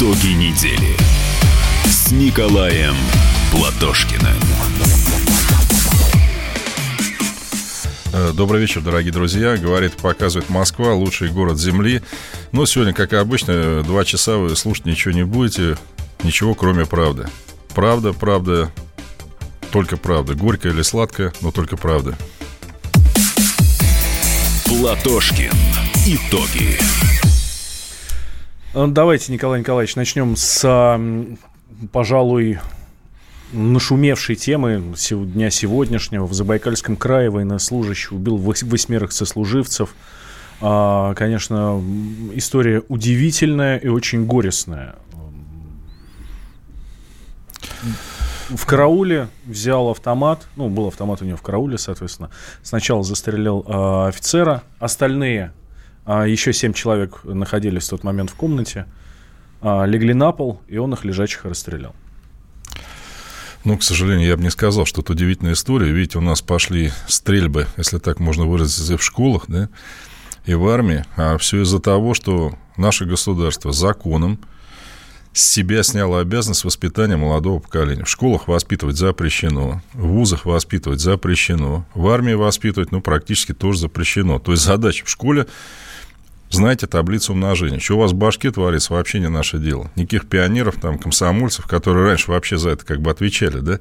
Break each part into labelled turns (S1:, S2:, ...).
S1: Итоги недели с Николаем Платошкиным.
S2: Э, добрый вечер, дорогие друзья. Говорит, показывает Москва, лучший город Земли. Но сегодня, как и обычно, два часа вы слушать ничего не будете. Ничего, кроме правды. Правда, правда, только правда. Горькая или сладкая, но только правда.
S1: Платошкин. Итоги.
S3: Э, Давайте, Николай Николаевич, начнем с, пожалуй, нашумевшей темы дня сегодняшнего. В Забайкальском крае военнослужащий убил вось- восьмерых сослуживцев. А, Конечно, история удивительная и очень горестная. В карауле взял автомат, ну, был автомат у него в карауле, соответственно. Сначала застрелил а, офицера, остальные, еще семь человек находились в тот момент в комнате, а, легли на пол, и он их лежачих расстрелял.
S2: Ну, к сожалению, я бы не сказал, что это удивительная история. Видите, у нас пошли стрельбы, если так можно выразиться, в школах, да, и в армии. А все из-за того, что наше государство законом с себя сняло обязанность воспитания молодого поколения. В школах воспитывать запрещено, в вузах воспитывать запрещено, в армии воспитывать, ну, практически тоже запрещено. То есть задача в школе знаете таблицу умножения. Что у вас в башке творится, вообще не наше дело. Никаких пионеров, там, комсомольцев, которые раньше вообще за это как бы отвечали, да,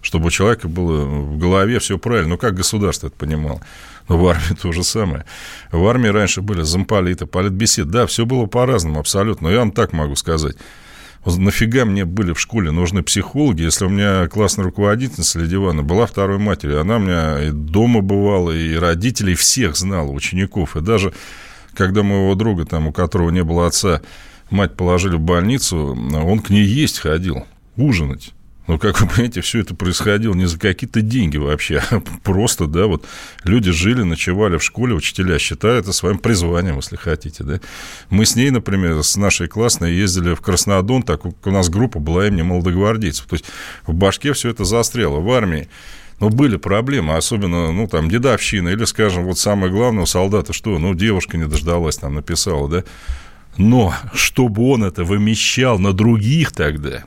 S2: чтобы у человека было в голове все правильно. Ну, как государство это понимало. Но в армии то же самое. В армии раньше были замполиты, политбесед. Да, все было по-разному абсолютно. Но я вам так могу сказать. Нафига мне были в школе нужны психологи, если у меня классная руководительница Лидия Ивановна была второй матерью. Она у меня и дома бывала, и родителей всех знала, учеников. И даже когда моего друга, там, у которого не было отца, мать положили в больницу, он к ней есть ходил, ужинать. Ну, как вы понимаете, все это происходило не за какие-то деньги вообще, а просто, да, вот люди жили, ночевали в школе, учителя считают это своим призванием, если хотите, да. Мы с ней, например, с нашей классной ездили в Краснодон, так у нас группа была имени молодогвардейцев, то есть в башке все это застряло, в армии но были проблемы, особенно, ну, там, дедовщина, или, скажем, вот самое главное у солдата, что, ну, девушка не дождалась, там, написала, да, но чтобы он это вымещал на других тогда,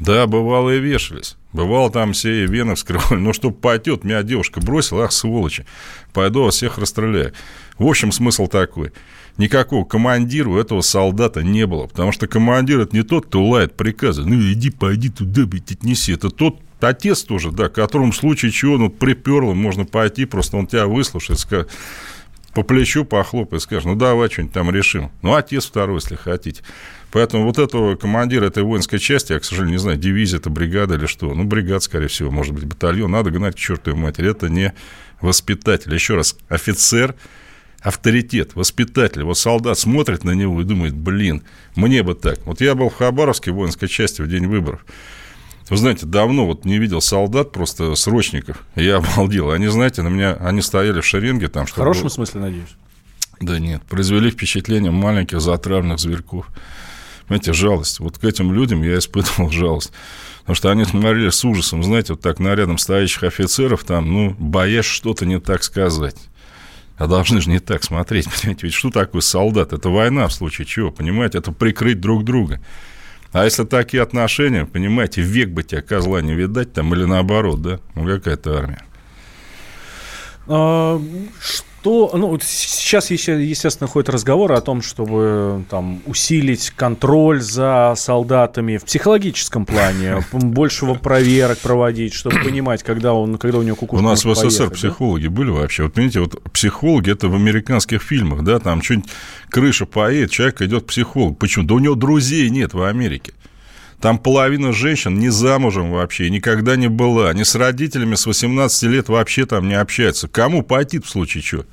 S2: да, бывало и вешались. Бывало там все и вены вскрывали. Ну, что потет, меня девушка бросила, ах, сволочи. Пойду вас всех расстреляю. В общем, смысл такой. Никакого командира у этого солдата не было. Потому что командир это не тот, кто лает приказы. Ну, иди, пойди туда, блядь, отнеси. Это тот отец тоже, да, которому в случае чего, ну, приперло, можно пойти, просто он тебя выслушает, скажет, по плечу похлопает, скажет, ну, давай что-нибудь там решим. Ну, отец второй, если хотите. Поэтому вот этого командира этой воинской части, я, к сожалению, не знаю, дивизия, это бригада или что, ну, бригада, скорее всего, может быть, батальон, надо гнать к чертовой матери, это не воспитатель. Еще раз, офицер, авторитет, воспитатель. Вот солдат смотрит на него и думает, блин, мне бы так. Вот я был в Хабаровске воинской части в день выборов. Вы знаете, давно вот не видел солдат, просто срочников. Я обалдел. Они, знаете, на меня, они стояли в шеренге там.
S3: В хорошем было... смысле, надеюсь?
S2: Да нет, произвели впечатление маленьких затравленных зверьков. Понимаете, жалость. Вот к этим людям я испытывал жалость. Потому что они смотрели с ужасом, знаете, вот так на рядом стоящих офицеров, там, ну, боясь что-то не так сказать. А должны же не так смотреть, понимаете, ведь что такое солдат? Это война в случае чего, понимаете, это прикрыть друг друга. А если такие отношения, понимаете, век бы тебя козла не видать там, или наоборот, да? Ну, какая-то армия.
S3: А, что, ну, сейчас, естественно, ходит разговор о том, чтобы там усилить контроль за солдатами в психологическом плане, большего проверок проводить, чтобы понимать, когда, он, когда у него кукушка
S2: У нас в СССР поехать, психологи да? были вообще. Вот, понимаете, вот психологи, это в американских фильмах, да, там что-нибудь крыша поедет, человек идет к психологу. Почему? Да у него друзей нет в Америке. Там половина женщин не замужем вообще, никогда не была. Они с родителями с 18 лет вообще там не общаются. Кому пойти в случае чего?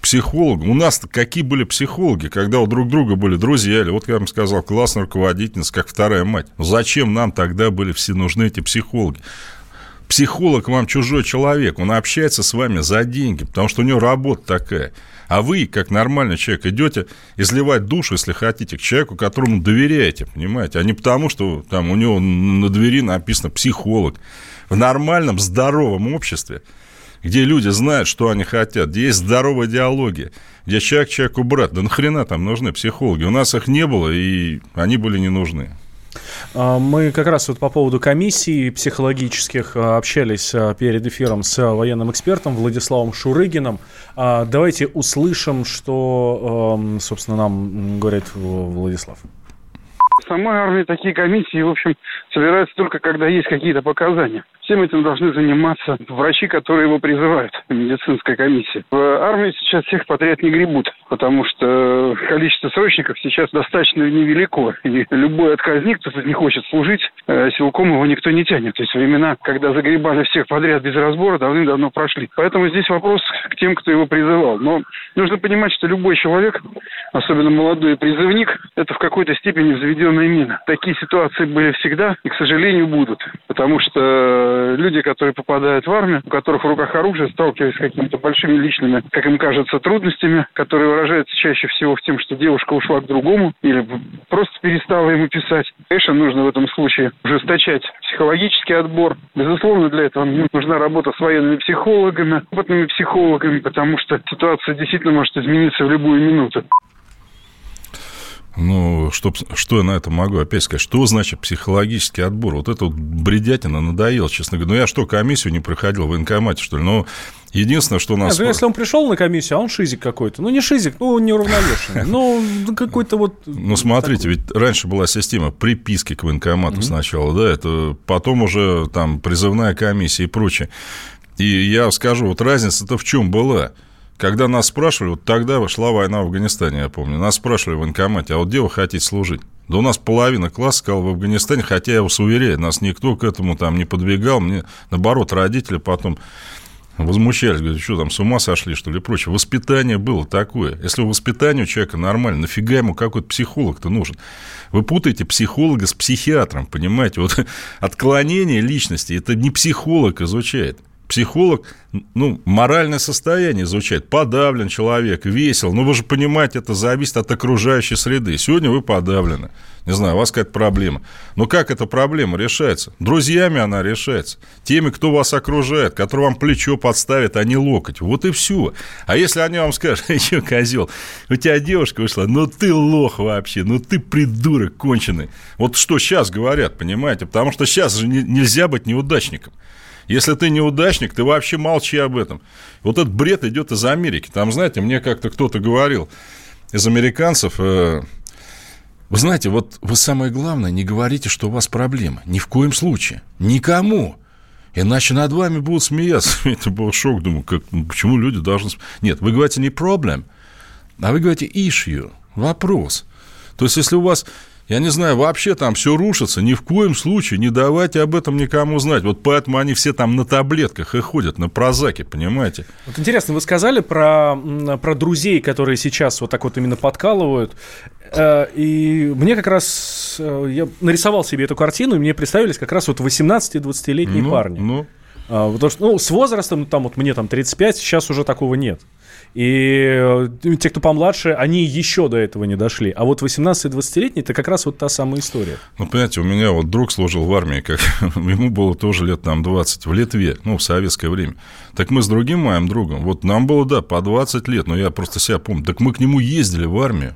S2: Психологам. У нас какие были психологи, когда у друг друга были друзья, или вот я вам сказал, классная руководительница, как вторая мать. Зачем нам тогда были все нужны эти психологи? Психолог вам чужой человек, он общается с вами за деньги, потому что у него работа такая. А вы, как нормальный человек, идете изливать душу, если хотите, к человеку, которому доверяете, понимаете, а не потому, что там у него на двери написано «психолог». В нормальном, здоровом обществе где люди знают, что они хотят, где есть здоровая диалогия, где человек человеку брат. Да нахрена там нужны психологи? У нас их не было, и они были не нужны.
S3: А, мы как раз вот по поводу комиссий психологических а, общались а, перед эфиром с военным экспертом Владиславом Шурыгином. Давайте услышим, что, собственно, нам говорит Владислав
S4: самой армии такие комиссии, в общем, собираются только когда есть какие-то показания. Всем этим должны заниматься врачи, которые его призывают, медицинская комиссия. В армии сейчас всех подряд не гребут, потому что количество срочников сейчас достаточно невелико. И любой отказник, кто не хочет служить, э, силком его никто не тянет. То есть времена, когда загребали всех подряд без разбора, давным-давно прошли. Поэтому здесь вопрос к тем, кто его призывал. Но нужно понимать, что любой человек, особенно молодой призывник, это в какой-то степени взведенная мина. Такие ситуации были всегда и, к сожалению, будут. Потому что люди, которые попадают в армию, у которых в руках оружие, сталкиваются с какими-то большими личными, как им кажется, трудностями, которые выражаются чаще всего в том, что девушка ушла к другому или просто перестала ему писать. Конечно, нужно в этом случае ужесточать психологический отбор. Безусловно, для этого нужна работа с военными психологами, опытными психологами, потому что ситуация действительно может измениться в любую минуту.
S2: Ну, что, что я на это могу опять сказать? Что значит психологический отбор? Вот это вот бредятина надоело, честно говоря. Ну, я что, комиссию не проходил в военкомате, что ли? Ну, единственное, что у нас...
S3: Нет, ну, если он пришел на комиссию, а он шизик какой-то. Ну, не шизик, ну, неуравновешенный. Ну, какой-то вот...
S2: Ну, смотрите, ведь раньше была система приписки к военкомату сначала, да, это потом уже там призывная комиссия и прочее. И я скажу, вот разница-то в чем была – когда нас спрашивали, вот тогда шла война в Афганистане, я помню, нас спрашивали в военкомате, а вот где вы хотите служить? Да у нас половина класса сказала в Афганистане, хотя я вас уверяю, нас никто к этому там не подвигал, мне, наоборот, родители потом возмущались, говорят, что там, с ума сошли, что ли, и прочее. Воспитание было такое. Если воспитание у человека нормально, нафига ему какой-то психолог-то нужен? Вы путаете психолога с психиатром, понимаете? Вот отклонение личности, это не психолог изучает психолог, ну, моральное состояние изучает. Подавлен человек, весел. Ну, вы же понимаете, это зависит от окружающей среды. Сегодня вы подавлены. Не знаю, у вас какая-то проблема. Но как эта проблема решается? Друзьями она решается. Теми, кто вас окружает, который вам плечо подставит, а не локоть. Вот и все. А если они вам скажут, еще козел, у тебя девушка вышла, ну ты лох вообще, ну ты придурок конченый. Вот что сейчас говорят, понимаете? Потому что сейчас же нельзя быть неудачником. Если ты неудачник, ты вообще молчи об этом. Вот этот бред идет из Америки. Там, знаете, мне как-то кто-то говорил из американцев, э, вы знаете, вот вы самое главное, не говорите, что у вас проблемы. Ни в коем случае. Никому. Иначе над вами будут смеяться. Это был шок. Думаю, как, ну, почему люди должны... Нет, вы говорите не проблем, а вы говорите issue, вопрос. То есть, если у вас я не знаю, вообще там все рушится, ни в коем случае не давайте об этом никому знать. Вот поэтому они все там на таблетках и ходят, на прозаке, понимаете?
S3: Вот интересно, вы сказали про, про друзей, которые сейчас вот так вот именно подкалывают. Э, и мне как раз, э, я нарисовал себе эту картину, и мне представились как раз вот 18-20-летние ну, парни. Ну. А, потому что ну, с возрастом, там вот мне там 35, сейчас уже такого нет. И э, те, кто помладше, они еще до этого не дошли. А вот 18-20-летний – это как раз вот та самая история.
S2: Ну, понимаете, у меня вот друг служил в армии, как ему было тоже лет там 20, в Литве, ну, в советское время. Так мы с другим моим другом, вот нам было, да, по 20 лет, но я просто себя помню, так мы к нему ездили в армию.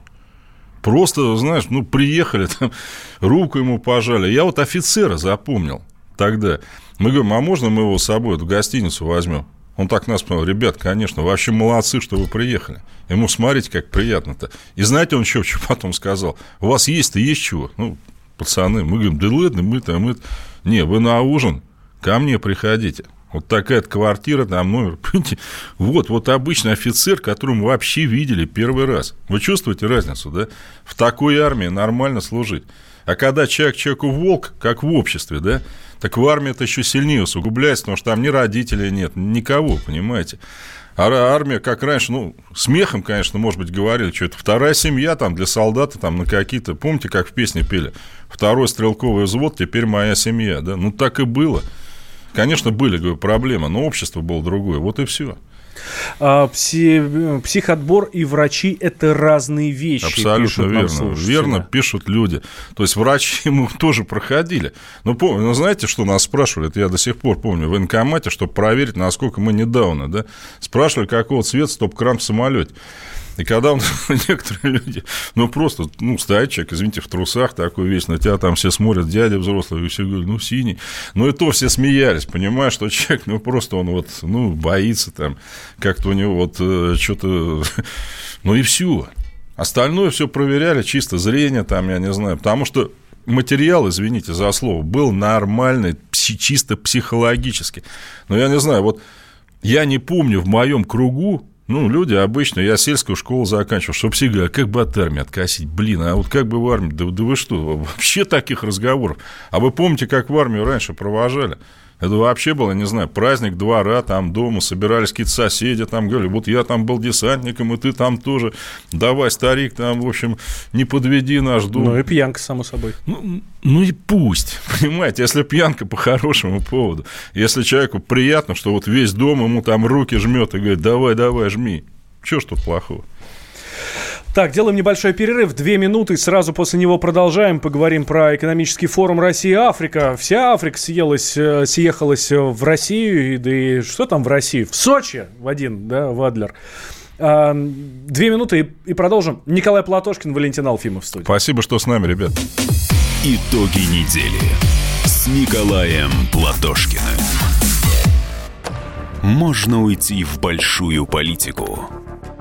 S2: Просто, знаешь, ну, приехали, там, руку ему пожали. Я вот офицера запомнил тогда. Мы говорим, а можно мы его с собой в гостиницу возьмем? Он так нас сказал, ребят, конечно, вообще молодцы, что вы приехали. Ему смотрите, как приятно-то. И знаете, он еще что потом сказал? У вас есть-то есть чего? Ну, пацаны, мы говорим, да ладно, мы-то, мы -то... Не, вы на ужин ко мне приходите. Вот такая квартира, там номер. Вот, вот обычный офицер, которого мы вообще видели первый раз. Вы чувствуете разницу, да? В такой армии нормально служить. А когда человек человеку волк, как в обществе, да, так в армии это еще сильнее усугубляется, потому что там ни родителей нет, никого, понимаете. А армия, как раньше, ну, смехом, конечно, может быть, говорили, что это вторая семья там для солдата, там на какие-то, помните, как в песне пели, второй стрелковый взвод, теперь моя семья, да, ну, так и было. Конечно, были говорю, проблемы, но общество было другое. Вот и все.
S3: А, пси, психотбор и врачи – это разные вещи.
S2: Абсолютно верно. Верно пишут люди. То есть врачи мы тоже проходили. Ну, помню, ну, знаете, что нас спрашивали? Это я до сих пор помню. В военкомате, чтобы проверить, насколько мы недавно, да, спрашивали, какого цвета стоп-кран в самолете. И когда он, некоторые люди, ну, просто, ну, стоит человек, извините, в трусах такой весь, на тебя там все смотрят, дядя взрослый, и все говорят, ну, синий. Ну, и то все смеялись, понимаешь, что человек, ну, просто он вот, ну, боится там, как-то у него вот э, что-то, ну, и все. Остальное все проверяли, чисто зрение там, я не знаю, потому что материал, извините за слово, был нормальный, чисто психологически. Но я не знаю, вот я не помню в моем кругу ну, люди обычно, я сельскую школу заканчивал, чтобы все говорили, а как бы от армии откосить? Блин, а вот как бы в армии? Да, да вы что, вообще таких разговоров. А вы помните, как в армию раньше провожали? Это вообще было, не знаю, праздник двора, там дома собирались какие-то соседи, там говорили, вот я там был десантником, и ты там тоже, давай, старик, там, в общем, не подведи наш дом.
S3: Ну и пьянка, само собой.
S2: Ну, ну и пусть, понимаете, если пьянка по хорошему поводу, если человеку приятно, что вот весь дом ему там руки жмет и говорит, давай, давай, жми, что ж тут плохого?
S3: Так, делаем небольшой перерыв, две минуты, сразу после него продолжаем, поговорим про экономический форум Россия-Африка. Вся Африка съелась, э, съехалась в Россию, да и что там в России? В Сочи, в один, да, в Адлер. А, две минуты и, и продолжим. Николай Платошкин, Валентин Алфимов в студии.
S2: Спасибо, что с нами, ребят.
S1: Итоги недели с Николаем Платошкиным. Можно уйти в большую политику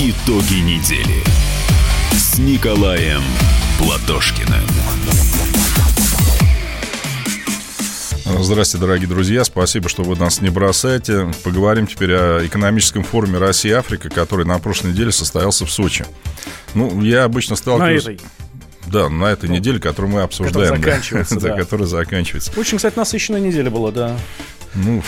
S1: Итоги недели с Николаем Платошкиным.
S2: Здравствуйте, дорогие друзья. Спасибо, что вы нас не бросаете. Поговорим теперь о экономическом форуме Россия-Африка, который на прошлой неделе состоялся в Сочи. Ну, я обычно сталкиваюсь... На этой. Да, на этой ну, неделе, которую мы обсуждаем.
S3: Которая заканчивается, да.
S2: да. Которая заканчивается.
S3: Очень, кстати, насыщенная неделя была, да.
S2: Ну,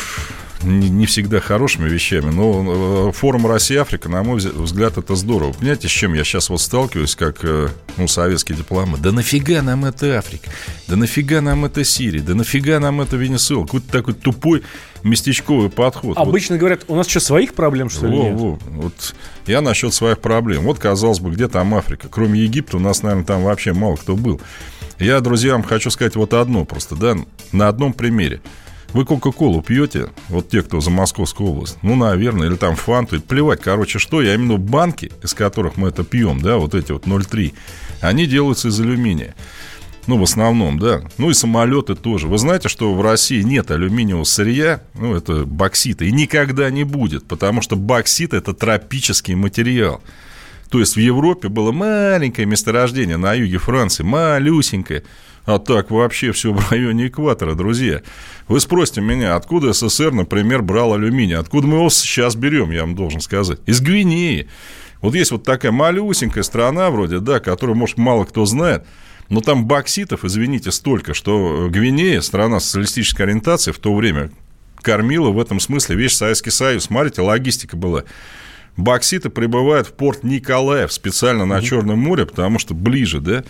S2: не всегда хорошими вещами, но э, форум Россия-Африка, на мой взгляд, это здорово. Понимаете, с чем я сейчас вот сталкиваюсь, как э, ну, советский дипломат? Да нафига нам это Африка? Да нафига нам это Сирия? Да нафига нам это Венесуэла? Какой-то такой тупой местечковый подход.
S3: Обычно вот. говорят, у нас что, своих проблем, что ли, во, нет? Во.
S2: Вот я насчет своих проблем. Вот, казалось бы, где там Африка? Кроме Египта у нас, наверное, там вообще мало кто был. Я, друзьям, хочу сказать вот одно просто, да, на одном примере. Вы Кока-Колу пьете, вот те, кто за Московскую область, ну, наверное, или там Фанту, плевать, короче, что, я именно банки, из которых мы это пьем, да, вот эти вот 0,3, они делаются из алюминия. Ну, в основном, да. Ну и самолеты тоже. Вы знаете, что в России нет алюминиевого сырья, ну, это боксита, и никогда не будет, потому что боксит – это тропический материал. То есть в Европе было маленькое месторождение на юге Франции, малюсенькое, а так вообще все в районе экватора, друзья. Вы спросите меня, откуда СССР, например, брал алюминий? Откуда мы его сейчас берем, я вам должен сказать? Из Гвинеи. Вот есть вот такая малюсенькая страна вроде, да, которую, может, мало кто знает, но там бокситов, извините, столько, что Гвинея, страна социалистической ориентации в то время, кормила в этом смысле весь Советский Союз. Смотрите, логистика была. Бокситы прибывают в порт Николаев специально на Черном море, потому что ближе, да?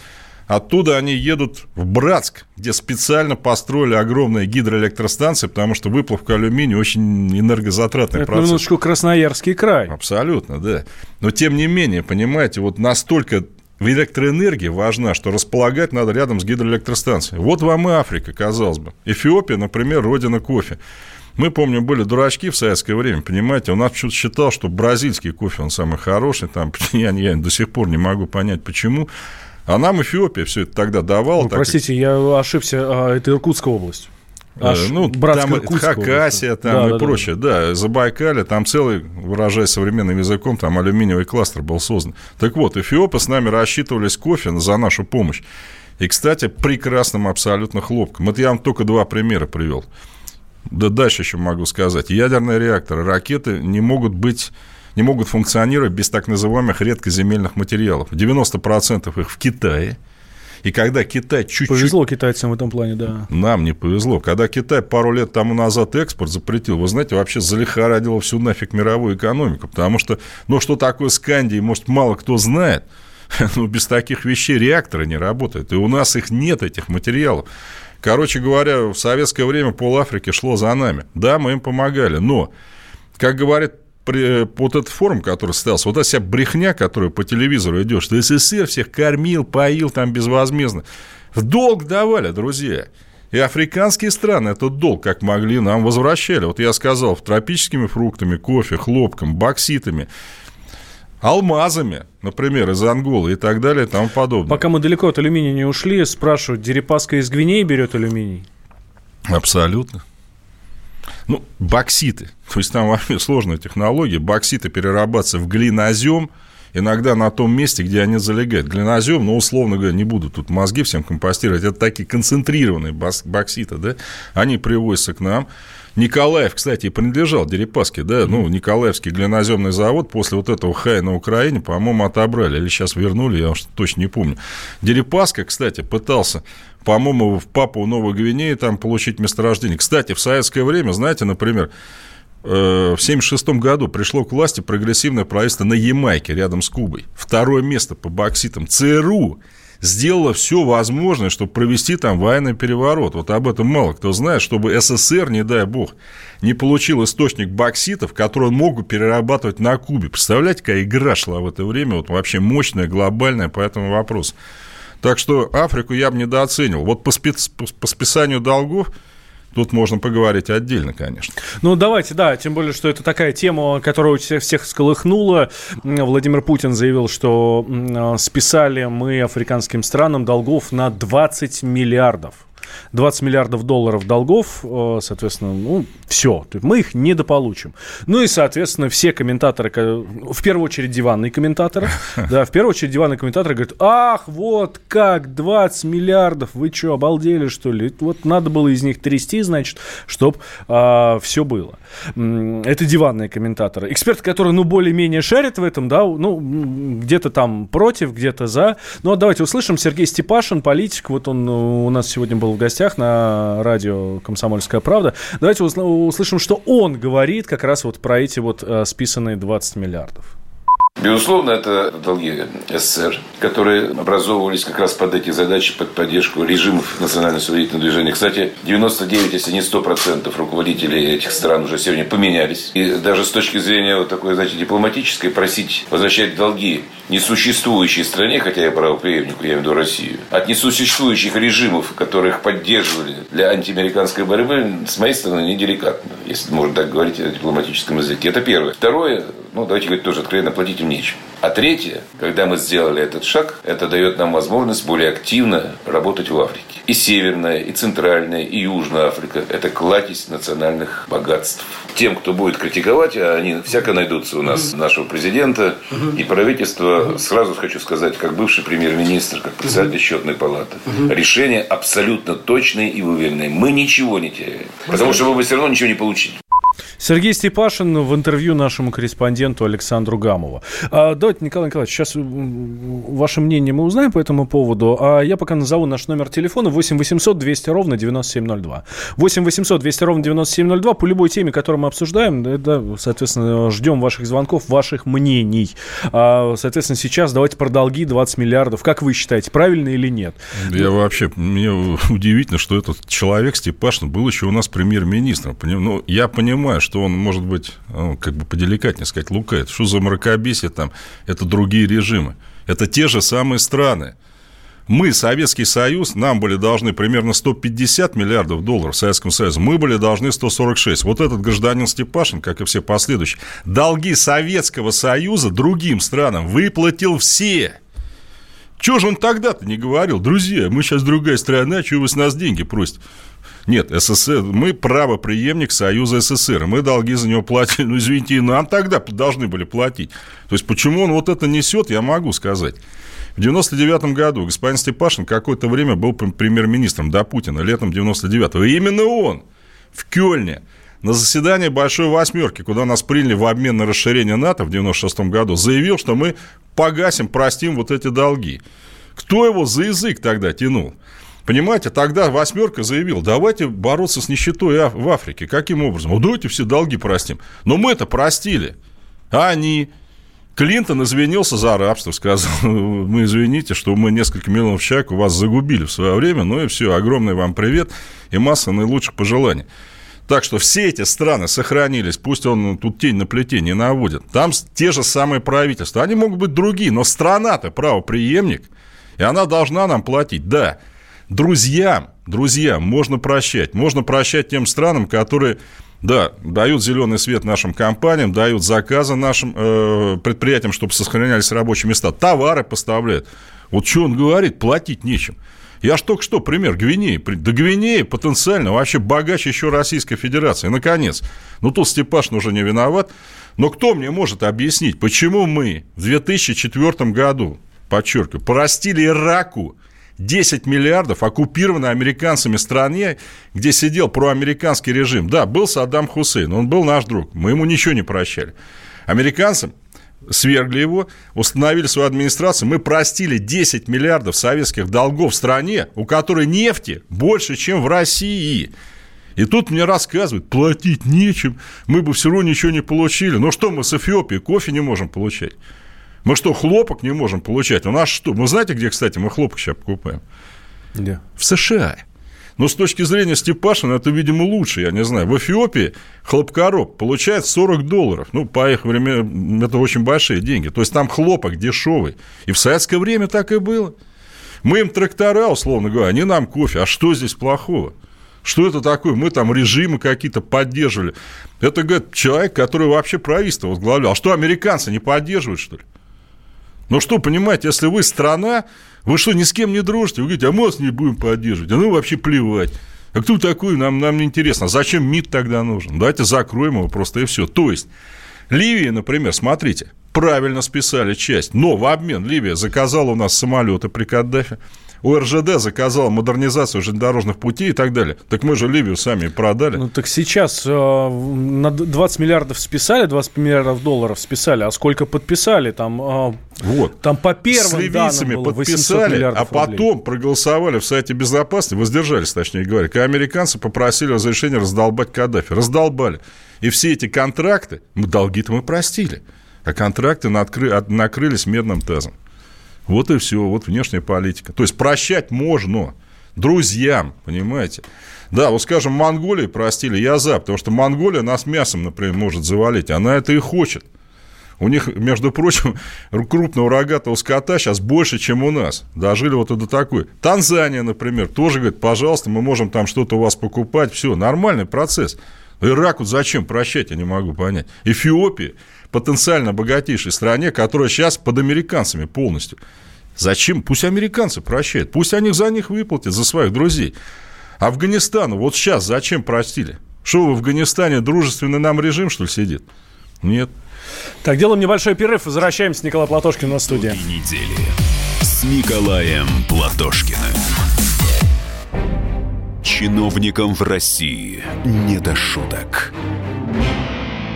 S2: Оттуда они едут в Братск, где специально построили огромные гидроэлектростанции, потому что выплавка алюминия очень энергозатратный
S3: Это
S2: процесс.
S3: минуточку Красноярский край.
S2: Абсолютно, да. Но тем не менее, понимаете, вот настолько в электроэнергии важна, что располагать надо рядом с гидроэлектростанцией. Вот вам и Африка, казалось бы. Эфиопия, например, родина кофе. Мы, помню, были дурачки в советское время, понимаете, у нас почему-то считал, что бразильский кофе, он самый хороший, там, я, я до сих пор не могу понять, почему. А нам Эфиопия все это тогда давала.
S3: Ну, простите, и... я ошибся, а это Иркутская область.
S2: Аж ну, там Хакасия там да, и да, прочее. Да. да, Забайкале, там целый, выражаясь современным языком, там алюминиевый кластер был создан. Так вот, эфиопы с нами рассчитывались кофе за нашу помощь. И, кстати, прекрасным абсолютно хлопком. Это я вам только два примера привел. Да дальше еще могу сказать. Ядерные реакторы, ракеты не могут быть не могут функционировать без так называемых редкоземельных материалов. 90% их в Китае. И когда Китай чуть-чуть...
S3: Повезло китайцам в этом плане, да.
S2: Нам не повезло. Когда Китай пару лет тому назад экспорт запретил, вы знаете, вообще залихорадило всю нафиг мировую экономику. Потому что, ну, что такое Скандия, может, мало кто знает. Ну, без таких вещей реакторы не работают. И у нас их нет, этих материалов. Короче говоря, в советское время пол Африки шло за нами. Да, мы им помогали, но, как говорит вот этот форум, который состоялся, вот эта вся брехня, которая по телевизору идет, что СССР всех кормил, поил там безвозмездно. В долг давали, друзья. И африканские страны этот долг, как могли, нам возвращали. Вот я сказал, тропическими фруктами, кофе, хлопком, бокситами алмазами, например, из Анголы и так далее и тому подобное.
S3: Пока мы далеко от алюминия не ушли, спрашивают, Дерипаска из Гвинеи берет алюминий?
S2: Абсолютно. Ну, бокситы. То есть там вообще сложная технология. Бокситы перерабатываются в глинозем, иногда на том месте, где они залегают. Глинозем, ну, условно говоря, не буду тут мозги всем компостировать, это такие концентрированные бокситы, да, они привозятся к нам, Николаев, кстати, принадлежал Дерипаске, да, ну, Николаевский глиноземный завод после вот этого хая на Украине, по-моему, отобрали или сейчас вернули, я уж точно не помню. Дерипаска, кстати, пытался по-моему, в Папу Новой Гвинеи там получить месторождение. Кстати, в советское время, знаете, например, э, в 1976 году пришло к власти прогрессивное правительство на Ямайке, рядом с Кубой. Второе место по бокситам. ЦРУ сделала все возможное, чтобы провести там военный переворот. Вот об этом мало кто знает, чтобы СССР, не дай бог, не получил источник бокситов, который он мог бы перерабатывать на Кубе. Представляете, какая игра шла в это время, вот вообще мощная, глобальная по этому вопросу. Так что Африку я бы недооценил. Вот по, спец... по списанию долгов Тут можно поговорить отдельно, конечно.
S3: Ну, давайте, да, тем более, что это такая тема, которая всех, всех сколыхнула. Владимир Путин заявил, что списали мы африканским странам долгов на 20 миллиардов. 20 миллиардов долларов долгов, э, соответственно, ну, все, мы их недополучим. Ну и, соответственно, все комментаторы, в первую очередь диванные комментаторы, да, в первую очередь диванные комментаторы говорят, ах, вот как, 20 миллиардов, вы что, обалдели, что ли? Вот надо было из них трясти, значит, чтобы а, все было. Это диванные комментаторы. Эксперты, которые, ну, более-менее шарят в этом, да, ну, где-то там против, где-то за. Ну, а давайте услышим. Сергей Степашин, политик, вот он у нас сегодня был гостях на радио «Комсомольская правда». Давайте услышим, что он говорит как раз вот про эти вот э, списанные 20 миллиардов.
S5: Безусловно, это долги СССР, которые образовывались как раз под эти задачи, под поддержку режимов национально-освободительного движения. Кстати, 99, если не 100% руководителей этих стран уже сегодня поменялись. И даже с точки зрения вот такой, знаете, дипломатической, просить возвращать долги несуществующей стране, хотя я правоприемник, я имею в виду Россию, от несуществующих режимов, которых поддерживали для антиамериканской борьбы, с моей стороны, неделикатно, если можно так говорить о дипломатическом языке. Это первое. Второе, ну, давайте говорить тоже откровенно, платить нечем. А третье, когда мы сделали этот шаг, это дает нам возможность более активно работать в Африке. И Северная, и Центральная, и Южная Африка – это кладезь национальных богатств. Тем, кто будет критиковать, а они всяко найдутся у нас, нашего президента и правительства, сразу хочу сказать, как бывший премьер-министр, как председатель счетной палаты, решение абсолютно точное и уверенное. Мы ничего не теряем. Потому что вы бы все равно ничего не получили.
S3: Сергей Степашин в интервью нашему корреспонденту Александру Гамову. А, давайте, Николай Николаевич, сейчас ваше мнение мы узнаем по этому поводу, а я пока назову наш номер телефона 8 800 200 ровно 9702. 8 800 200 ровно 9702 по любой теме, которую мы обсуждаем, да, соответственно, ждем ваших звонков, ваших мнений. А, соответственно, сейчас давайте про долги 20 миллиардов. Как вы считаете, правильно или нет?
S2: Я вообще, мне удивительно, что этот человек, Степашин, был еще у нас премьер-министром. Ну, я понимаю, что он, может быть, ну, как бы поделикатнее сказать, лукает. Что за мракобесие там? Это другие режимы. Это те же самые страны. Мы, Советский Союз, нам были должны примерно 150 миллиардов долларов Советскому Союзу, мы были должны 146. Вот этот гражданин Степашин, как и все последующие, долги Советского Союза другим странам выплатил все. Чего же он тогда-то не говорил? Друзья, мы сейчас другая страна, чего вы с нас деньги просите? Нет, СССР, мы правоприемник Союза СССР, мы долги за него платили, ну, извините, и нам тогда должны были платить. То есть, почему он вот это несет, я могу сказать. В 99 году господин Степашин какое-то время был премьер-министром до Путина, летом 99-го. И именно он в Кёльне на заседании Большой Восьмерки, куда нас приняли в обмен на расширение НАТО в 96 году, заявил, что мы погасим, простим вот эти долги. Кто его за язык тогда тянул? Понимаете, тогда восьмерка заявил, давайте бороться с нищетой в Африке. Каким образом? Ну, давайте все долги простим. Но мы это простили. А они... Клинтон извинился за рабство, сказал, мы извините, что мы несколько миллионов человек у вас загубили в свое время, ну и все, огромный вам привет и масса наилучших пожеланий. Так что все эти страны сохранились, пусть он тут тень на плите не наводит. Там те же самые правительства, они могут быть другие, но страна-то правоприемник, и она должна нам платить, да. Друзьям, друзьям можно прощать, можно прощать тем странам, которые да, дают зеленый свет нашим компаниям, дают заказы нашим э, предприятиям, чтобы сохранялись рабочие места, товары поставляют. Вот что он говорит, платить нечем. Я ж только что пример Гвинеи. До Гвинеи потенциально вообще богаче еще Российской Федерации. Наконец. Ну, тут Степашин уже не виноват. Но кто мне может объяснить, почему мы в 2004 году, подчеркиваю, простили Ираку 10 миллиардов оккупированной американцами стране, где сидел проамериканский режим. Да, был Саддам Хусейн, он был наш друг, мы ему ничего не прощали. Американцам свергли его, установили свою администрацию, мы простили 10 миллиардов советских долгов в стране, у которой нефти больше, чем в России. И тут мне рассказывают, платить нечем, мы бы все равно ничего не получили. Ну что мы с Эфиопией кофе не можем получать? Мы что, хлопок не можем получать? У нас что? Вы знаете, где, кстати, мы хлопок сейчас покупаем?
S3: Где?
S2: В США. Но с точки зрения Степашина это, видимо, лучше, я не знаю. В Эфиопии хлопкороб получает 40 долларов. Ну, по их времени это очень большие деньги. То есть, там хлопок дешевый. И в советское время так и было. Мы им трактора, условно говоря, они нам кофе. А что здесь плохого? Что это такое? Мы там режимы какие-то поддерживали. Это, говорит, человек, который вообще правительство возглавлял. А что, американцы не поддерживают, что ли? Ну что, понимаете, если вы страна, вы что, ни с кем не дружите? Вы говорите, а мы вас не будем поддерживать. А ну вообще плевать. А кто такой, нам, нам не интересно. Зачем МИД тогда нужен? Давайте закроем его просто и все. То есть, Ливия, например, смотрите, правильно списали часть, но в обмен Ливия заказала у нас самолеты при Каддафе, ОРЖД заказал модернизацию железнодорожных путей и так далее. Так мы же Ливию сами продали.
S3: Ну, так сейчас э, на 20 миллиардов списали, 20 миллиардов долларов списали, а сколько подписали? Там, э,
S2: вот.
S3: там по первым
S2: С ливийцами
S3: было
S2: подписали, а потом рублей. проголосовали в сайте безопасности, воздержались, точнее говоря, когда американцы попросили разрешения раздолбать Каддафи. Раздолбали. И все эти контракты, долги-то мы простили, а контракты накры, накрылись медным тазом. Вот и все, вот внешняя политика. То есть прощать можно друзьям, понимаете? Да, вот скажем, Монголии простили, я за, потому что Монголия нас мясом, например, может завалить, она это и хочет. У них, между прочим, крупного рогатого скота сейчас больше, чем у нас. Дожили вот до такой. Танзания, например, тоже говорит, пожалуйста, мы можем там что-то у вас покупать. Все, нормальный процесс. Ирак вот зачем прощать, я не могу понять. Эфиопия, потенциально богатейшей стране, которая сейчас под американцами полностью. Зачем? Пусть американцы прощают, пусть они за них выплатят, за своих друзей. Афганистану вот сейчас зачем простили? Что в Афганистане дружественный нам режим, что ли, сидит? Нет.
S3: Так, делаем небольшой перерыв, возвращаемся. Николай Платошкин на студии.
S1: недели с Николаем Платошкиным. Чиновникам в России не до шуток.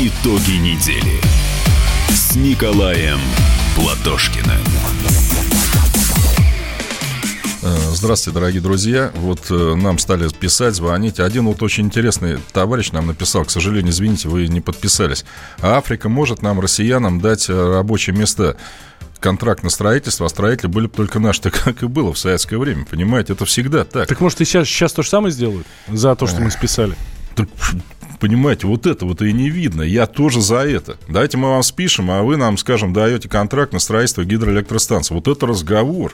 S1: Итоги недели с Николаем Платошкиным.
S2: Э, здравствуйте, дорогие друзья. Вот э, нам стали писать, звонить. Один вот очень интересный товарищ нам написал, к сожалению, извините, вы не подписались. А Африка может нам, россиянам, дать э, рабочие места контракт на строительство, а строители были бы только наши, так как и было в советское время, понимаете? Это всегда так.
S3: Так может и сейчас, сейчас то же самое сделают за то, что мы списали?
S2: Понимаете, вот это вот и не видно. Я тоже за это. Давайте мы вам спишем, а вы нам, скажем, даете контракт на строительство гидроэлектростанции. Вот это разговор.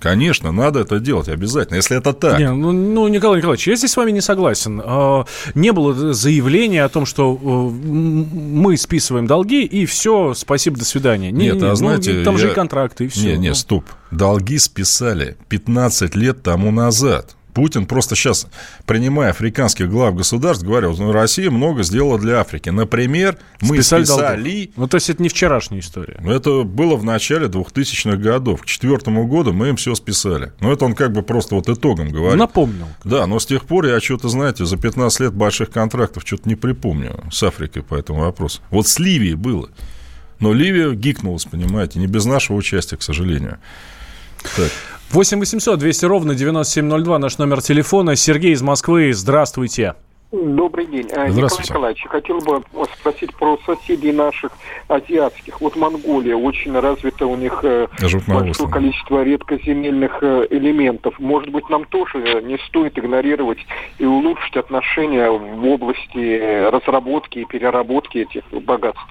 S2: Конечно, надо это делать обязательно, если это так.
S3: Не, ну, ну, Николай Николаевич, я здесь с вами не согласен. А, не было заявления о том, что э, мы списываем долги, и все, спасибо, до свидания.
S2: Не, Нет, а ну, знаете...
S3: Там я... же и контракты, и все.
S2: Не, не, ну. стоп. Долги списали 15 лет тому назад. Путин просто сейчас, принимая африканских глав государств, говорил, ну, Россия много сделала для Африки. Например, мы списали... списали...
S3: Ну, то есть, это не вчерашняя история.
S2: Это было в начале 2000-х годов. К четвертому году мы им все списали. Но это он как бы просто вот итогом говорит.
S3: Напомнил.
S2: Да, но с тех пор я что-то, знаете, за 15 лет больших контрактов что-то не припомню с Африкой по этому вопросу. Вот с Ливией было. Но Ливия гикнулась, понимаете, не без нашего участия, к сожалению.
S3: Так. 8 800 200 ровно 9702 наш номер телефона. Сергей из Москвы, здравствуйте.
S6: Добрый день.
S2: А, Здравствуйте.
S6: Николай Николаевич, хотел бы спросить про соседей наших азиатских. Вот Монголия, очень развита у них э, большое количество редкоземельных э, элементов. Может быть, нам тоже не стоит игнорировать и улучшить отношения в области разработки и переработки этих богатств?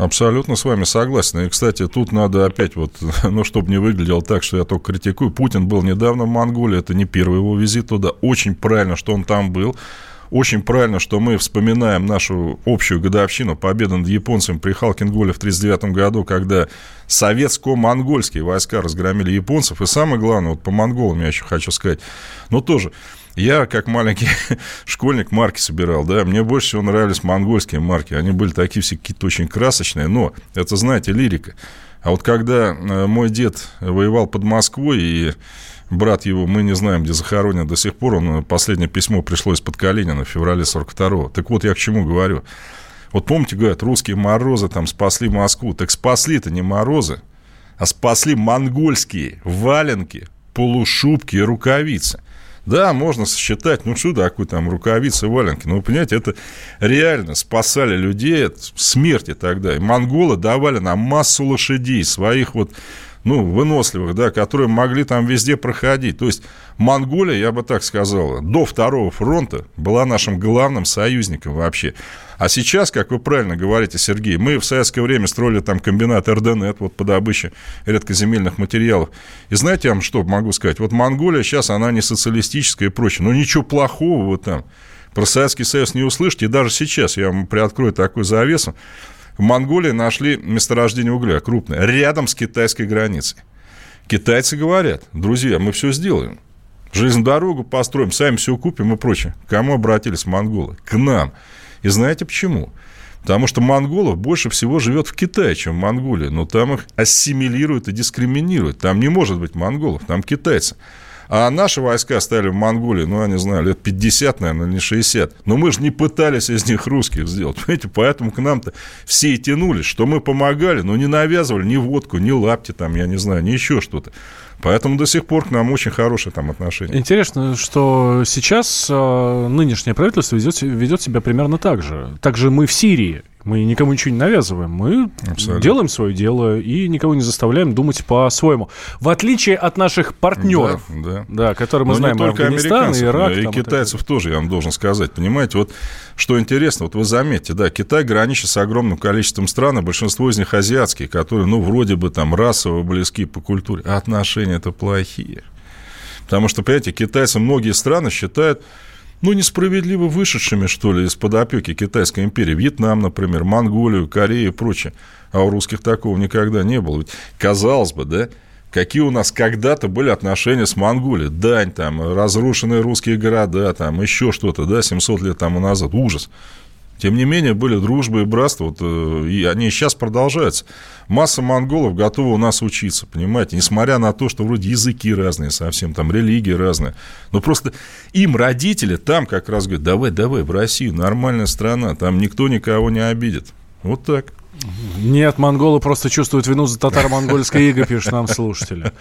S2: Абсолютно с вами согласен. И, кстати, тут надо опять вот, ну, чтобы не выглядело так, что я только критикую. Путин был недавно в Монголии, это не первый его визит туда. Очень правильно, что он там был. Очень правильно, что мы вспоминаем нашу общую годовщину победы над японцами при Халкинголе в 1939 году, когда советско-монгольские войска разгромили японцев. И самое главное, вот по монголам я еще хочу сказать, но тоже я, как маленький школьник, марки собирал, да, мне больше всего нравились монгольские марки. Они были такие все какие-то очень красочные, но это, знаете, лирика. А вот когда э, мой дед воевал под Москвой, и брат его, мы не знаем, где захоронен до сих пор, он, э, последнее письмо пришло из-под Калинина в феврале 42-го. Так вот, я к чему говорю. Вот помните, говорят, русские морозы там спасли Москву. Так спасли-то не морозы, а спасли монгольские валенки, полушубки и рукавицы. Да, можно сосчитать, ну что такое там рукавицы, валенки. Но вы понимаете, это реально спасали людей от смерти тогда. И монголы давали нам массу лошадей, своих вот ну, выносливых, да, которые могли там везде проходить. То есть Монголия, я бы так сказал, до Второго фронта была нашим главным союзником вообще. А сейчас, как вы правильно говорите, Сергей, мы в советское время строили там комбинат РДНет вот по добыче редкоземельных материалов. И знаете, я вам что могу сказать? Вот Монголия сейчас, она не социалистическая и прочее, но ничего плохого вот там. Про Советский Союз не услышите, и даже сейчас я вам приоткрою такую завесу. В Монголии нашли месторождение угля крупное, рядом с китайской границей. Китайцы говорят, друзья, мы все сделаем. Железную дорогу построим, сами все купим и прочее. К кому обратились монголы? К нам. И знаете почему? Потому что монголов больше всего живет в Китае, чем в Монголии. Но там их ассимилируют и дискриминируют. Там не может быть монголов, там китайцы. А наши войска стали в Монголии, ну, я не знаю, лет 50, наверное, не 60. Но мы же не пытались из них русских сделать. Понимаете, поэтому к нам-то все и тянулись, что мы помогали, но не навязывали ни водку, ни лапти, там, я не знаю, ни еще что-то. Поэтому до сих пор к нам очень хорошие там отношения.
S3: Интересно, что сейчас э, нынешнее правительство ведет, ведет себя примерно так же. Также мы в Сирии мы никому ничего не навязываем. Мы Абсолютно. делаем свое дело и никого не заставляем думать по-своему. В отличие от наших партнеров, да, да. Да, которые мы Но знаем,
S2: не только Афганистан, Ирак. И китайцев и тоже, я вам должен сказать. Понимаете, вот что интересно, вот вы заметьте, да, Китай граничит с огромным количеством стран, и большинство из них азиатские, которые, ну, вроде бы там расово близки по культуре, а отношения-то плохие. Потому что, понимаете, китайцы многие страны считают ну, несправедливо вышедшими, что ли, из-под опеки Китайской империи. Вьетнам, например, Монголию, Корею и прочее. А у русских такого никогда не было. Ведь, казалось бы, да, какие у нас когда-то были отношения с Монголией. Дань, там, разрушенные русские города, там, еще что-то, да, 700 лет тому назад. Ужас. Тем не менее, были дружбы и братства, вот, э, и они сейчас продолжаются. Масса монголов готова у нас учиться, понимаете, несмотря на то, что вроде языки разные совсем, там религии разные. Но просто им родители там как раз говорят, давай, давай, в Россию, нормальная страна, там никто никого не обидит. Вот так.
S3: Нет, монголы просто чувствуют вину за татаро-монгольское иго, пишут нам слушатели.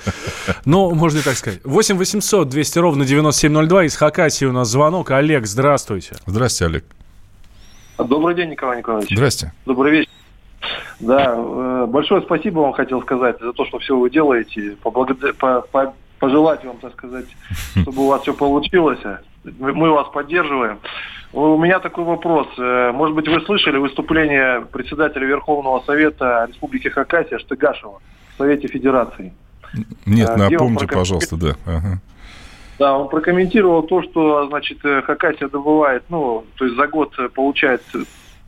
S3: Ну, можно и так сказать. 8 800 200 ровно 9702. Из Хакасии у нас звонок. Олег, здравствуйте.
S2: Здравствуйте, Олег.
S7: Добрый день, Николай Николаевич.
S2: Здрасте.
S7: Добрый вечер. Да, э, большое спасибо вам хотел сказать за то, что все вы делаете. Поблагод... По, по, пожелать вам, так сказать, чтобы у вас все получилось. Мы вас поддерживаем. У меня такой вопрос. Э, может быть, вы слышали выступление председателя Верховного Совета Республики Хакасия Штыгашева в Совете Федерации?
S2: Нет, э, напомните, пожалуйста, да. Ага.
S7: Да, он прокомментировал то, что, значит, Хакасия добывает, ну, то есть за год получает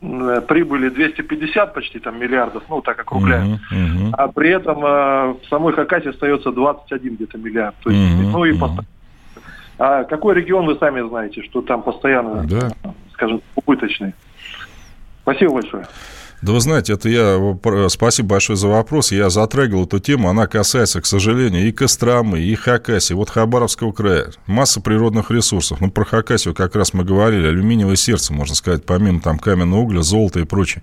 S7: э, прибыли 250 почти там миллиардов, ну, так как рубля. Uh-huh, uh-huh. А при этом э, в самой Хакасии остается 21 где-то миллиард. То есть, uh-huh, ну и uh-huh. А какой регион вы сами знаете, что там постоянно, да. скажем, убыточный? Спасибо большое.
S2: Да вы знаете, это я... Спасибо большое за вопрос. Я затрагивал эту тему. Она касается, к сожалению, и Костромы, и Хакасии. Вот Хабаровского края. Масса природных ресурсов. Ну, про Хакасию как раз мы говорили. Алюминиевое сердце, можно сказать, помимо там каменного угля, золота и прочее.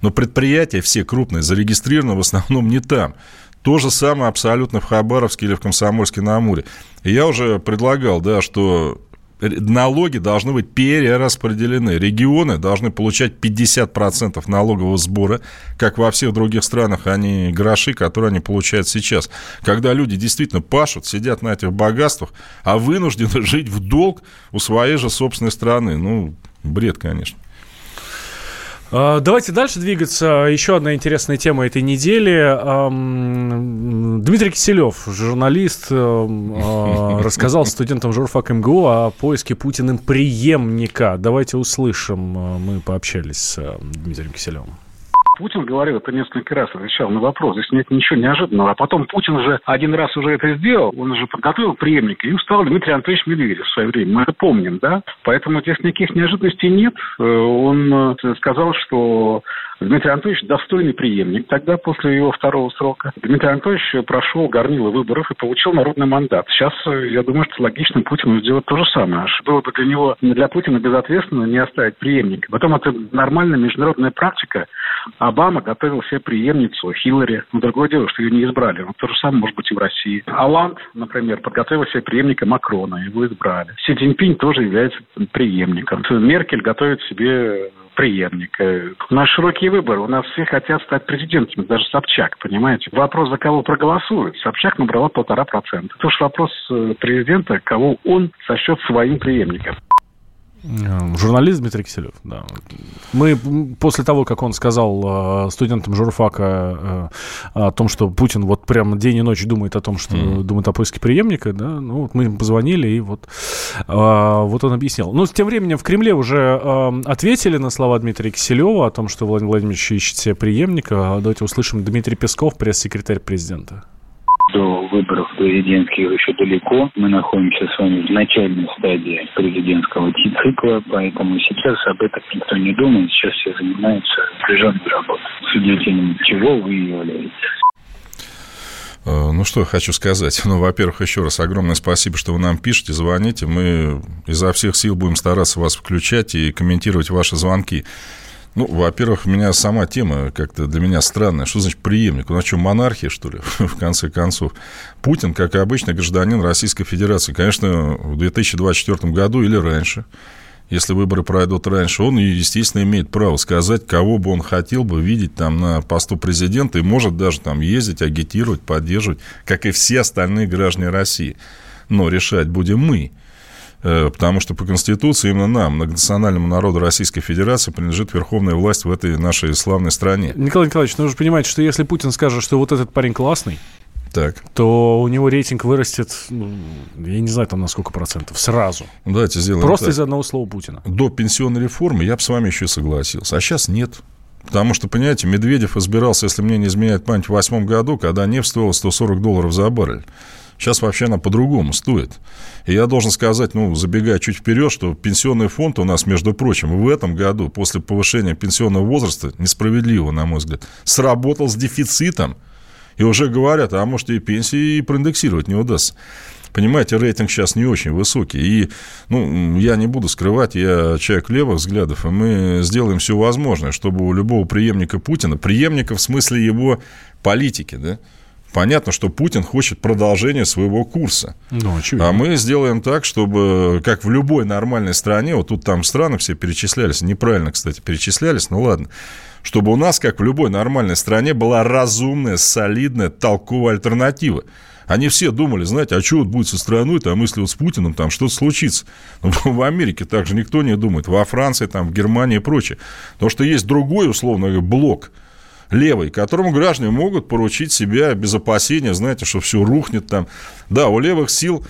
S2: Но предприятия все крупные зарегистрированы в основном не там. То же самое абсолютно в Хабаровске или в Комсомольске-на-Амуре. И я уже предлагал, да, что налоги должны быть перераспределены. Регионы должны получать 50% налогового сбора, как во всех других странах, а не гроши, которые они получают сейчас. Когда люди действительно пашут, сидят на этих богатствах, а вынуждены жить в долг у своей же собственной страны. Ну, бред, конечно.
S3: А, давайте дальше двигаться. Еще одна интересная тема этой недели. Дмитрий Киселев, журналист, а, рассказал студентам журфак МГУ о поиске Путиным преемника. Давайте услышим. Мы пообщались с Дмитрием Киселевым.
S8: Путин говорил это несколько раз, отвечал на вопрос. Здесь нет ничего неожиданного. А потом Путин уже один раз уже это сделал, он уже подготовил преемника, им стал Дмитрий Анатольевич Медведев в свое время. Мы это помним, да? Поэтому здесь никаких неожиданностей нет. Э, он э, сказал, что Дмитрий Анатольевич достойный преемник. Тогда, после его второго срока, Дмитрий Анатольевич прошел горнило выборов и получил народный мандат. Сейчас, э, я думаю, что логично Путину сделать то же самое. Было бы для него, для Путина безответственно не оставить преемника. Потом это нормальная международная практика. Обама готовил себе преемницу Хиллари. Но другое дело, что ее не избрали. Но то же самое может быть и в России. Аланд, например, подготовил себе преемника Макрона. Его избрали. Си Цзиньпинь тоже является преемником. Меркель готовит себе преемника. У нас широкий выбор. У нас все хотят стать президентами, даже Собчак, понимаете. Вопрос, за кого проголосуют. Собчак набрала полтора процента. Это уж вопрос э, президента, кого он сочтет своим преемником.
S3: Э, журналист Дмитрий Киселев, да. Мы после того, как он сказал э, студентам журфака э, о том, что Путин вот прямо день и ночь думает о том, что mm. думает о поиске преемника, да, ну вот мы им позвонили, и вот, вот он объяснил. Но тем временем в Кремле уже ответили на слова Дмитрия Киселева о том, что Владимир Владимирович ищет себе преемника. Давайте услышим Дмитрий Песков, пресс-секретарь президента
S9: президентских еще далеко. Мы находимся с вами в начальной стадии президентского цикла, поэтому сейчас об этом никто не думает. Сейчас все занимаются напряженной работой. Свидетелем чего вы являетесь.
S2: Э, ну, что я хочу сказать. Ну, во-первых, еще раз огромное спасибо, что вы нам пишете, звоните. Мы изо всех сил будем стараться вас включать и комментировать ваши звонки. Ну, во-первых, у меня сама тема как-то для меня странная. Что значит преемник? У нас что, монархия, что ли, в конце концов? Путин, как и обычный гражданин Российской Федерации, конечно, в 2024 году или раньше, если выборы пройдут раньше, он, естественно, имеет право сказать, кого бы он хотел бы видеть там на посту президента и может даже там ездить, агитировать, поддерживать, как и все остальные граждане России. Но решать будем мы. Э, потому что по Конституции именно нам, многонациональному народу Российской Федерации, принадлежит верховная власть в этой нашей славной стране.
S3: Николай Николаевич, ну вы же понимаете, что если Путин скажет, что вот этот парень классный,
S2: так.
S3: то у него рейтинг вырастет, ну, я не знаю там на сколько процентов, сразу.
S2: Давайте сделаем
S3: Просто так. из одного слова Путина.
S2: До пенсионной реформы я бы с вами еще согласился, а сейчас нет. Потому что, понимаете, Медведев избирался, если мне не изменяет память, в восьмом году, когда нефть стоила 140 долларов за баррель. Сейчас вообще она по-другому стоит. И я должен сказать, ну, забегая чуть вперед, что пенсионный фонд у нас, между прочим, в этом году, после повышения пенсионного возраста, несправедливо, на мой взгляд, сработал с дефицитом. И уже говорят, а может и пенсии проиндексировать не удастся. Понимаете, рейтинг сейчас не очень высокий. И, ну, я не буду скрывать, я человек левых взглядов, и мы сделаем все возможное, чтобы у любого преемника Путина, преемника в смысле его политики, да, Понятно, что Путин хочет продолжения своего курса. Ну, очевидно. А мы сделаем так, чтобы, как в любой нормальной стране, вот тут там страны все перечислялись, неправильно, кстати, перечислялись, ну ладно, чтобы у нас, как в любой нормальной стране, была разумная, солидная, толковая альтернатива. Они все думали, знаете, а что вот будет со страной, там, если вот с Путиным там что-то случится. Ну, в Америке также никто не думает, во Франции, там, в Германии и прочее. Потому что есть другой, условно, блок левый, которому граждане могут поручить себя без опасения, знаете, что все рухнет там. Да, у левых сил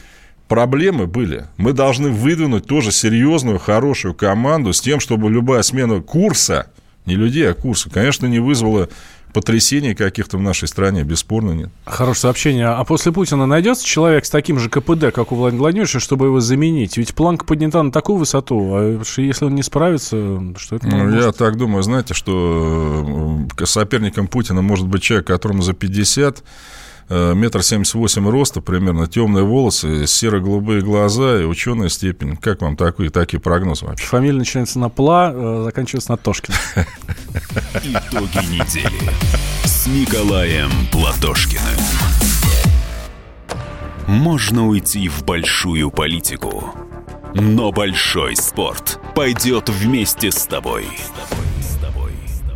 S2: проблемы были. Мы должны выдвинуть тоже серьезную, хорошую команду с тем, чтобы любая смена курса, не людей, а курса, конечно, не вызвала потрясений каких-то в нашей стране, бесспорно нет.
S3: Хорошее сообщение. А после Путина найдется человек с таким же КПД, как у Владимира Владимировича, чтобы его заменить? Ведь планка поднята на такую высоту, а если он не справится, что это
S2: ну, Я так думаю, знаете, что э, соперником Путина может быть человек, которому за 50 Э, метр семьдесят восемь роста примерно, темные волосы, серо-голубые глаза и ученая степень. Как вам такой, такие прогнозы вообще?
S3: Фамилия начинается на Пла, э, заканчивается на Тошкин.
S1: Итоги недели с Николаем Платошкиным. Можно уйти в большую политику, но большой спорт пойдет вместе с тобой.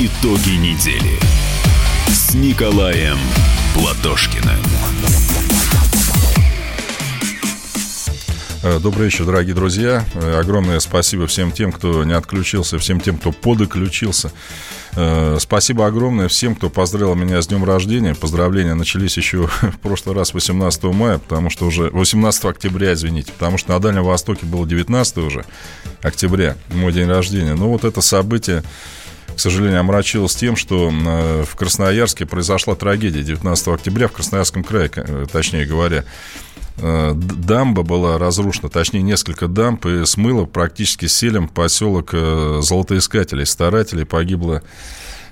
S1: Итоги недели с Николаем Платошкиным.
S2: Э, добрый вечер, дорогие друзья. Э, огромное спасибо всем тем, кто не отключился, всем тем, кто подключился. Э, спасибо огромное всем, кто поздравил меня с днем рождения. Поздравления начались еще в прошлый раз 18 мая, потому что уже 18 октября, извините, потому что на Дальнем Востоке было 19 уже октября, мой день рождения. Но вот это событие к сожалению, омрачилась тем, что э, в Красноярске произошла трагедия 19 октября в Красноярском крае, э, точнее говоря. Э, дамба была разрушена, точнее, несколько дамб, и смыло практически селем поселок золотоискателей, старателей. Погибло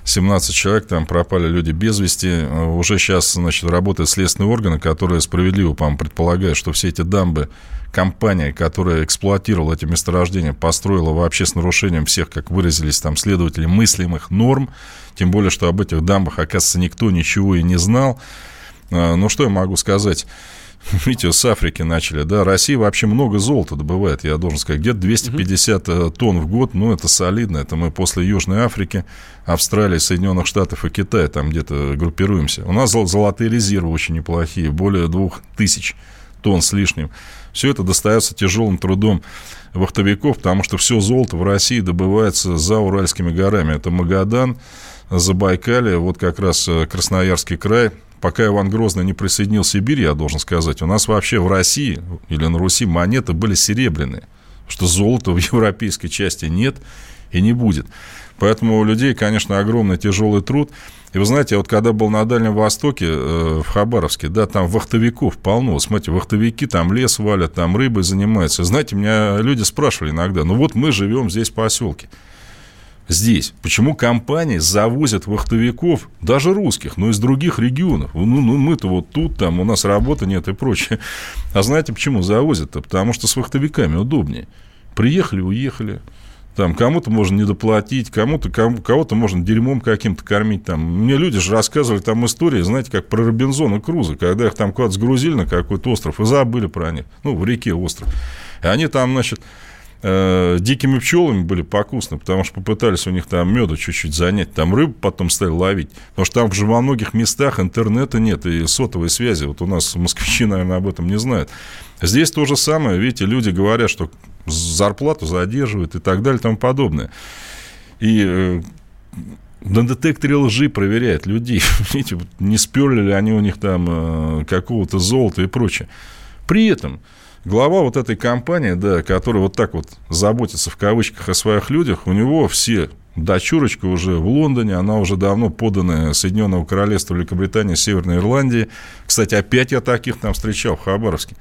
S2: 17 человек, там пропали люди без вести. Уже сейчас, значит, работают следственные органы, которые справедливо, по-моему, предполагают, что все эти дамбы компания, которая эксплуатировала эти месторождения, построила вообще с нарушением всех, как выразились там следователи, мыслимых норм, тем более, что об этих дамбах, оказывается, никто ничего и не знал. А, ну, что я могу сказать? Видите, с Африки начали, да, Россия вообще много золота добывает, я должен сказать, где-то 250 mm тонн в год, ну, это солидно, это мы после Южной Африки, Австралии, Соединенных Штатов и Китая там где-то группируемся. У нас золотые резервы очень неплохие, более двух тысяч тонн с лишним. Все это достается тяжелым трудом вахтовиков, потому что все золото в России добывается за Уральскими горами. Это Магадан, Забайкалье, вот как раз э, Красноярский край. Пока Иван Грозный не присоединил Сибирь, я должен сказать, у нас вообще в России или на Руси монеты были серебряные, что золота в европейской части нет и не будет. Поэтому у людей, конечно, огромный тяжелый труд. И вы знаете, вот когда был на Дальнем Востоке, э, в Хабаровске, да, там вахтовиков полно. Смотрите, вахтовики там лес валят, там рыбой занимаются. Знаете, меня люди спрашивали иногда, ну вот мы живем здесь в поселке. Здесь. Почему компании завозят вахтовиков, даже русских, но из других регионов? Ну, ну мы-то вот тут, там у нас работы нет и прочее. А знаете, почему завозят-то? Потому что с вахтовиками удобнее. Приехали, уехали. Там кому-то можно недоплатить, кому-то, кому, кого-то можно дерьмом каким-то кормить. Там. Мне люди же рассказывали там истории, знаете, как про Робинзона Круза, когда их там куда-то сгрузили на какой-то остров и забыли про них. Ну, в реке остров. И они там, значит, э, дикими пчелами были покусны, потому что попытались у них там меду чуть-чуть занять, там рыбу потом стали ловить, потому что там же во многих местах интернета нет и сотовой связи, вот у нас москвичи, наверное, об этом не знают. Здесь то же самое, видите, люди говорят, что зарплату задерживают и так далее и тому подобное. И э, на детекторе лжи проверяют людей. Видите, не сперли ли они у них там э, какого-то золота и прочее. При этом глава вот этой компании, да, которая вот так вот заботится в кавычках о своих людях, у него все дочурочка уже в Лондоне, она уже давно подана Соединенного Королевства, Великобритании, Северной Ирландии. Кстати, опять я таких там встречал в Хабаровске.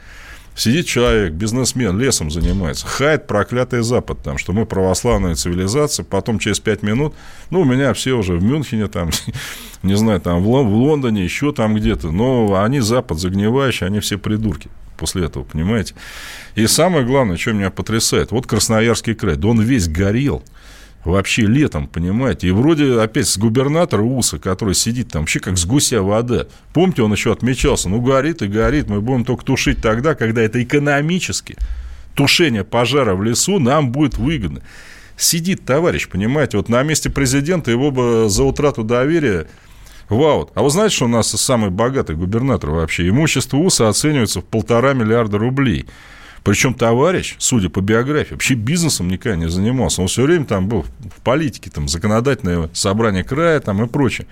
S2: Сидит человек, бизнесмен, лесом занимается, хает проклятый Запад, там, что мы православная цивилизация, потом через пять минут, ну, у меня все уже в Мюнхене, там, не знаю, там, в Лондоне, еще там где-то, но они Запад загнивающие, они все придурки после этого, понимаете? И самое главное, что меня потрясает, вот Красноярский край, да он весь горел, вообще летом, понимаете. И вроде опять с губернатора УСа, который сидит там вообще как с гуся вода. Помните, он еще отмечался, ну горит и горит, мы будем только тушить тогда, когда это экономически. Тушение пожара в лесу нам будет выгодно. Сидит товарищ, понимаете, вот на месте президента его бы за утрату доверия Вау. А вы знаете, что у нас самый богатый губернатор вообще? Имущество УСа оценивается в полтора миллиарда рублей. Причем товарищ, судя по биографии, вообще бизнесом никогда не занимался. Он все время там был в политике, там, законодательное собрание края там, и прочее.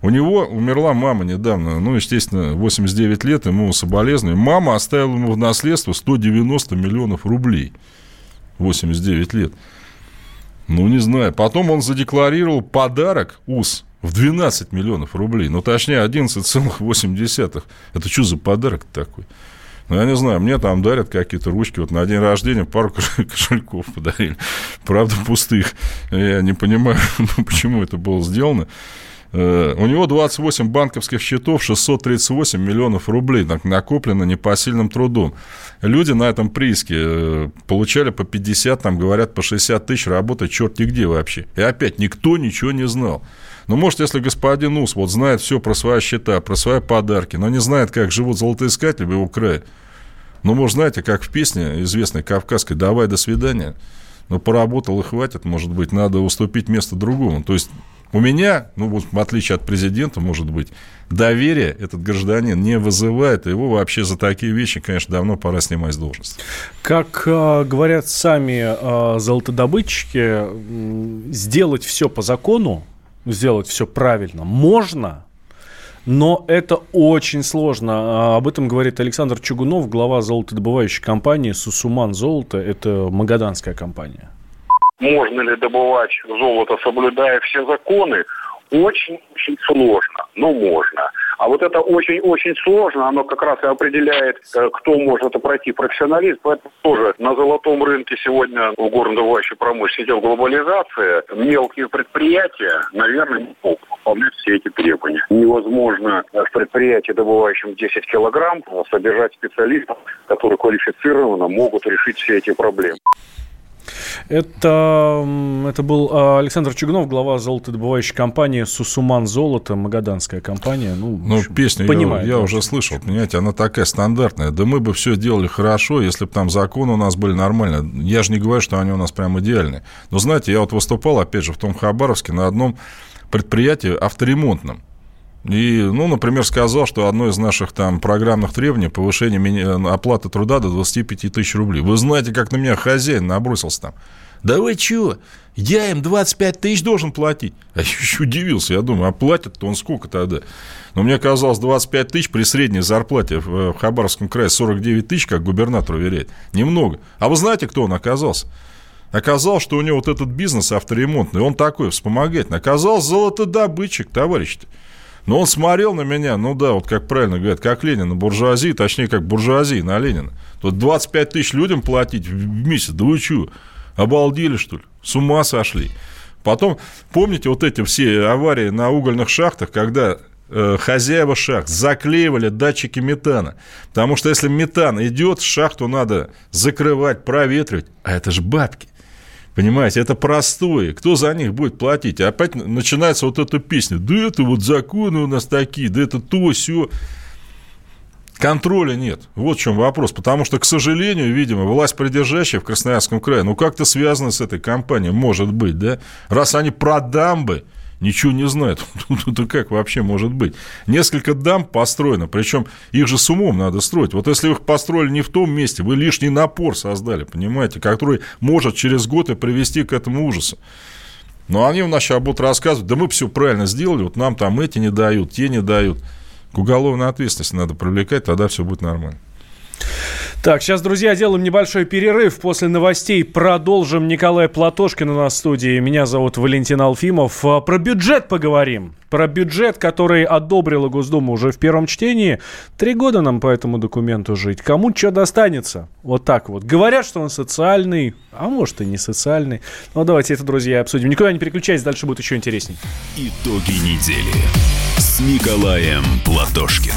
S2: У него умерла мама недавно, ну, естественно, 89 лет, ему соболезную. Мама оставила ему в наследство 190 миллионов рублей. 89 лет. Ну, не знаю. Потом он задекларировал подарок УС в 12 миллионов рублей. Ну, точнее, 11,8. Это что за подарок такой? Ну, я не знаю, мне там дарят какие-то ручки. Вот на день рождения пару кошельков подарили. Правда, пустых. Я не понимаю, ну, почему это было сделано. Э, у него 28 банковских счетов, 638 миллионов рублей так, накоплено непосильным трудом. Люди на этом прииске э, получали по 50, там говорят, по 60 тысяч, работать черти где вообще. И опять никто ничего не знал. Ну, может, если господин Ус вот знает все про свои счета, про свои подарки, но не знает, как живут золотоискатели в его крае, ну, может, знаете, как в песне известной кавказской «Давай, до свидания». Ну, поработал и хватит, может быть, надо уступить место другому. То есть у меня, ну в отличие от президента, может быть, доверие этот гражданин не вызывает, его вообще за такие вещи, конечно, давно пора снимать с должности.
S3: Как э, говорят сами э, золотодобытчики, сделать все по закону, сделать все правильно можно, но это очень сложно. А, об этом говорит Александр Чугунов, глава золотодобывающей компании «Сусуман Золото». Это магаданская компания.
S6: Можно ли добывать золото, соблюдая все законы? Очень-очень сложно, но можно. А вот это очень-очень сложно, оно как раз и определяет, э, кто может это пройти, профессионалист. Поэтому тоже на золотом рынке сегодня в горнодобывающей промышленности идет глобализация. Мелкие предприятия, наверное, не могут выполнять все эти требования. Невозможно в предприятии, добывающем 10 килограмм, содержать специалистов, которые квалифицированно могут решить все эти проблемы.
S3: Это, это был а, Александр Чугунов, глава золотодобывающей компании «Сусуман Золото», магаданская компания.
S2: Ну, ну общем, песню понимаю, я, я уже слышал, понимаете, она такая стандартная. Да мы бы все делали хорошо, если бы там законы у нас были нормальные. Я же не говорю, что они у нас прям идеальные. Но знаете, я вот выступал, опять же, в том Хабаровске на одном предприятии авторемонтном. И, ну, например, сказал, что одно из наших там программных требований повышение оплаты труда до 25 тысяч рублей. Вы знаете, как на меня хозяин набросился там. Да вы чего? Я им 25 тысяч должен платить. А я еще удивился. Я думаю, а платят-то он сколько тогда? Но мне казалось, 25 тысяч при средней зарплате в Хабаровском крае 49 тысяч, как губернатор уверяет. Немного. А вы знаете, кто он оказался? Оказалось, что у него вот этот бизнес авторемонтный, он такой вспомогательный. Оказался золотодобытчик, товарищ-то. Но он смотрел на меня, ну да, вот как правильно говорят, как Ленин на буржуазии, точнее, как буржуазии на Ленина. Тут 25 тысяч людям платить в месяц, да вы что, обалдели, что ли? С ума сошли. Потом, помните вот эти все аварии на угольных шахтах, когда э, хозяева шахт заклеивали датчики метана. Потому что если метан идет, шахту надо закрывать, проветривать. А это же бабки. Понимаете, это простое. Кто за них будет платить? А опять начинается вот эта песня. Да это вот законы у нас такие, да это то, все. Контроля нет. Вот в чем вопрос. Потому что, к сожалению, видимо, власть придержащая в Красноярском крае, ну, как-то связана с этой компанией, может быть, да? Раз они про дамбы ничего не знают, то как вообще может быть? Несколько дамб построено, причем их же с умом надо строить. Вот если вы их построили не в том месте, вы лишний напор создали, понимаете, который может через год и привести к этому ужасу. Но они у нас сейчас будут рассказывать, да мы все правильно сделали, вот нам там эти не дают, те не дают. К уголовной ответственности надо привлекать, тогда все будет нормально.
S3: Так, сейчас, друзья, делаем небольшой перерыв. После новостей продолжим. Николай Платошкин у нас в студии. Меня зовут Валентин Алфимов. А, про бюджет поговорим. Про бюджет, который одобрила Госдума уже в первом чтении. Три года нам по этому документу жить. Кому что достанется? Вот так вот. Говорят, что он социальный, а может и не социальный. Но давайте это, друзья, обсудим. Никуда не переключайтесь, дальше будет еще интересней.
S1: Итоги недели с Николаем Платошкиным.